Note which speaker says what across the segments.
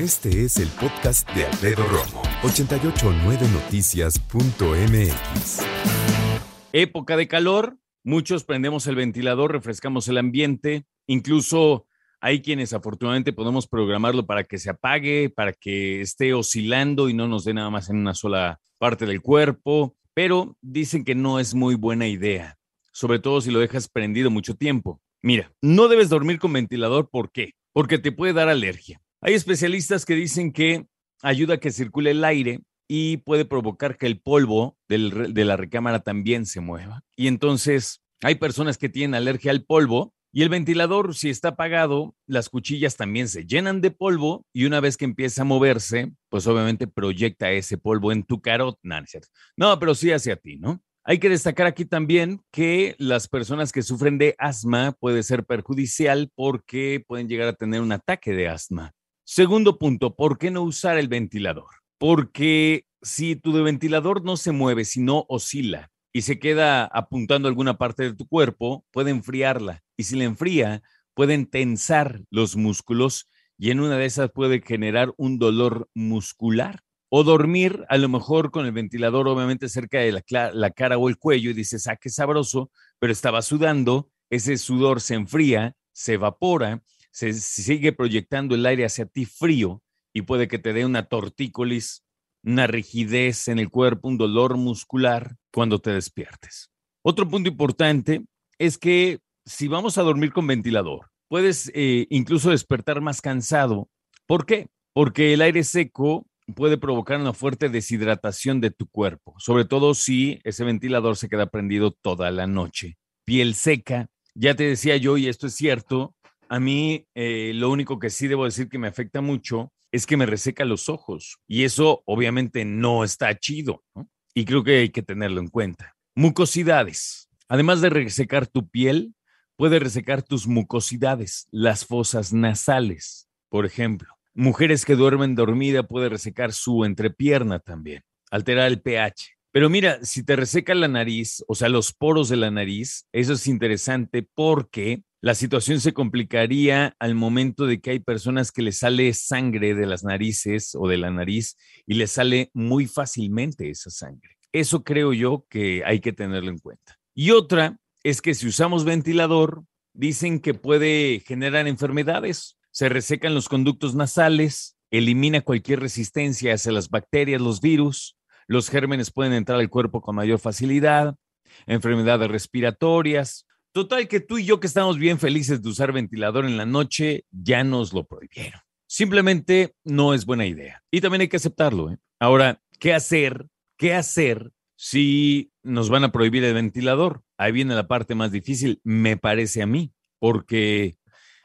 Speaker 1: Este es el podcast de Alfredo Romo. 889noticias.mx.
Speaker 2: Época de calor. Muchos prendemos el ventilador, refrescamos el ambiente. Incluso hay quienes afortunadamente podemos programarlo para que se apague, para que esté oscilando y no nos dé nada más en una sola parte del cuerpo, pero dicen que no es muy buena idea, sobre todo si lo dejas prendido mucho tiempo. Mira, no debes dormir con ventilador, ¿por qué? Porque te puede dar alergia. Hay especialistas que dicen que ayuda a que circule el aire y puede provocar que el polvo de la recámara también se mueva. Y entonces hay personas que tienen alergia al polvo y el ventilador, si está apagado, las cuchillas también se llenan de polvo y una vez que empieza a moverse, pues obviamente proyecta ese polvo en tu carot. No, no, pero sí hacia ti, ¿no? Hay que destacar aquí también que las personas que sufren de asma puede ser perjudicial porque pueden llegar a tener un ataque de asma. Segundo punto, ¿por qué no usar el ventilador? Porque si tu ventilador no se mueve, sino oscila y se queda apuntando a alguna parte de tu cuerpo, puede enfriarla. Y si la enfría, pueden tensar los músculos y en una de esas puede generar un dolor muscular. O dormir a lo mejor con el ventilador obviamente cerca de la, la cara o el cuello y dices, ah, qué sabroso, pero estaba sudando, ese sudor se enfría, se evapora, se sigue proyectando el aire hacia ti frío y puede que te dé una tortícolis, una rigidez en el cuerpo, un dolor muscular cuando te despiertes. Otro punto importante es que si vamos a dormir con ventilador, puedes eh, incluso despertar más cansado. ¿Por qué? Porque el aire seco puede provocar una fuerte deshidratación de tu cuerpo, sobre todo si ese ventilador se queda prendido toda la noche. Piel seca, ya te decía yo, y esto es cierto, a mí eh, lo único que sí debo decir que me afecta mucho es que me reseca los ojos y eso obviamente no está chido y creo que hay que tenerlo en cuenta. Mucosidades. Además de resecar tu piel, puede resecar tus mucosidades, las fosas nasales, por ejemplo. Mujeres que duermen dormida puede resecar su entrepierna también, alterar el pH. Pero mira, si te reseca la nariz, o sea, los poros de la nariz, eso es interesante porque la situación se complicaría al momento de que hay personas que les sale sangre de las narices o de la nariz y les sale muy fácilmente esa sangre. Eso creo yo que hay que tenerlo en cuenta. Y otra es que si usamos ventilador, dicen que puede generar enfermedades. Se resecan los conductos nasales, elimina cualquier resistencia hacia las bacterias, los virus, los gérmenes pueden entrar al cuerpo con mayor facilidad, enfermedades respiratorias, Total que tú y yo que estamos bien felices de usar ventilador en la noche, ya nos lo prohibieron. Simplemente no es buena idea. Y también hay que aceptarlo. ¿eh? Ahora, ¿qué hacer? ¿Qué hacer si nos van a prohibir el ventilador? Ahí viene la parte más difícil, me parece a mí, porque,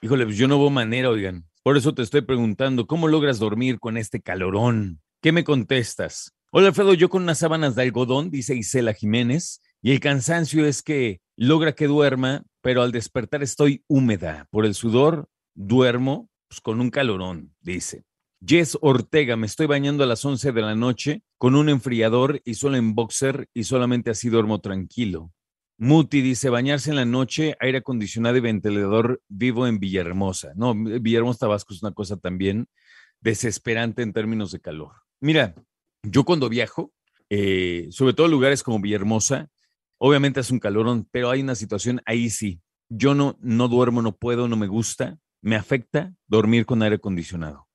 Speaker 2: híjole, pues yo no veo manera, oigan. Por eso te estoy preguntando, ¿cómo logras dormir con este calorón? ¿Qué me contestas? Hola, Alfredo, yo con unas sábanas de algodón, dice Isela Jiménez, y el cansancio es que logra que duerma, pero al despertar estoy húmeda. Por el sudor duermo pues, con un calorón, dice. Jess Ortega, me estoy bañando a las 11 de la noche con un enfriador y solo en boxer y solamente así duermo tranquilo. Muti dice, bañarse en la noche, aire acondicionado y ventilador vivo en Villahermosa. No, Villahermosa, Tabasco es una cosa también desesperante en términos de calor. Mira, yo cuando viajo, eh, sobre todo lugares como Villahermosa, Obviamente es un calorón, pero hay una situación ahí sí. Yo no, no duermo, no puedo, no me gusta. Me afecta dormir con aire acondicionado.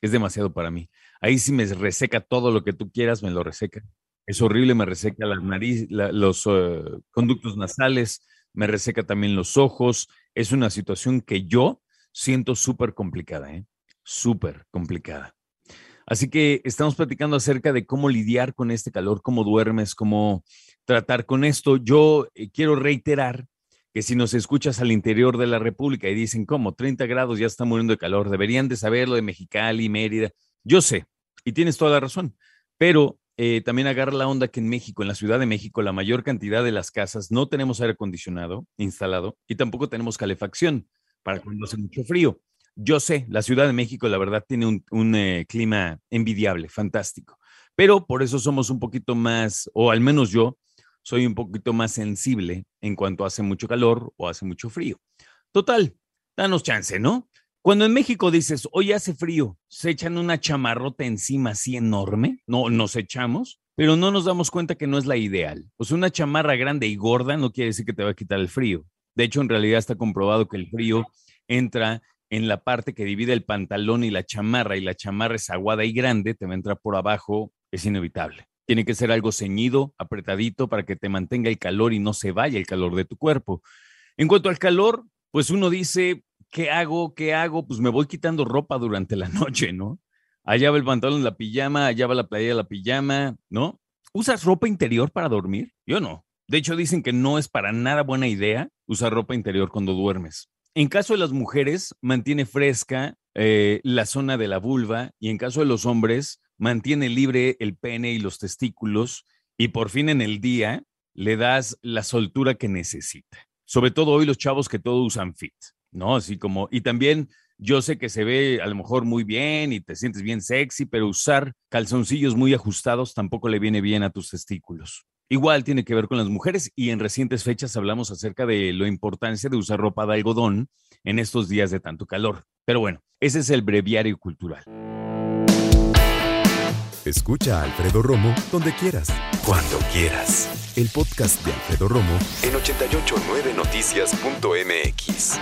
Speaker 2: Es demasiado para mí. Ahí sí me reseca todo lo que tú quieras, me lo reseca. Es horrible, me reseca la nariz, los eh, conductos nasales, me reseca también los ojos. Es una situación que yo siento súper complicada, ¿eh? Súper complicada. Así que estamos platicando acerca de cómo lidiar con este calor, cómo duermes, cómo tratar con esto. Yo eh, quiero reiterar que si nos escuchas al interior de la República y dicen, ¿cómo? 30 grados ya está muriendo de calor, deberían de saberlo de Mexicali, Mérida. Yo sé, y tienes toda la razón, pero eh, también agarra la onda que en México, en la Ciudad de México, la mayor cantidad de las casas no tenemos aire acondicionado instalado y tampoco tenemos calefacción para cuando hace mucho frío. Yo sé, la Ciudad de México, la verdad, tiene un, eh, clima envidiable, fantástico, pero por eso somos un poquito más, o al menos yo, soy un poquito más sensible en cuanto hace mucho calor o hace mucho frío. Total, danos chance, ¿no? Cuando en México dices, hoy hace frío, se echan una chamarrota encima así enorme, no nos echamos, pero no nos damos cuenta que no es la ideal. O sea, una chamarra grande y gorda no quiere decir que te va a quitar el frío. De hecho, en realidad está comprobado que el frío entra en la parte que divide el pantalón y la chamarra, y la chamarra es aguada y grande, te va a entrar por abajo, es inevitable. Tiene que ser algo ceñido, apretadito, para que te mantenga el calor y no se vaya el calor de tu cuerpo. En cuanto al calor, pues uno dice, ¿qué hago? ¿Qué hago? Pues me voy quitando ropa durante la noche, ¿no? Allá va el pantalón, la pijama, allá va la playa, la pijama, ¿no? ¿Usas ropa interior para dormir? Yo no. De hecho, dicen que no es para nada buena idea usar ropa interior cuando duermes. En caso de las mujeres, mantiene fresca eh, la zona de la vulva y en caso de los hombres, mantiene libre el pene y los testículos y por fin en el día le das la soltura que necesita. Sobre todo hoy los chavos que todo usan fit. ¿no? Así como, y también yo sé que se ve a lo mejor muy bien y te sientes bien sexy, pero usar calzoncillos muy ajustados tampoco le viene bien a tus testículos. Igual tiene que ver con las mujeres y en recientes fechas hablamos acerca de la importancia de usar ropa de algodón en estos días de tanto calor. Pero bueno, ese es el breviario cultural.
Speaker 1: Escucha a Alfredo Romo donde quieras, cuando quieras. El podcast de Alfredo Romo en 889noticias.mx.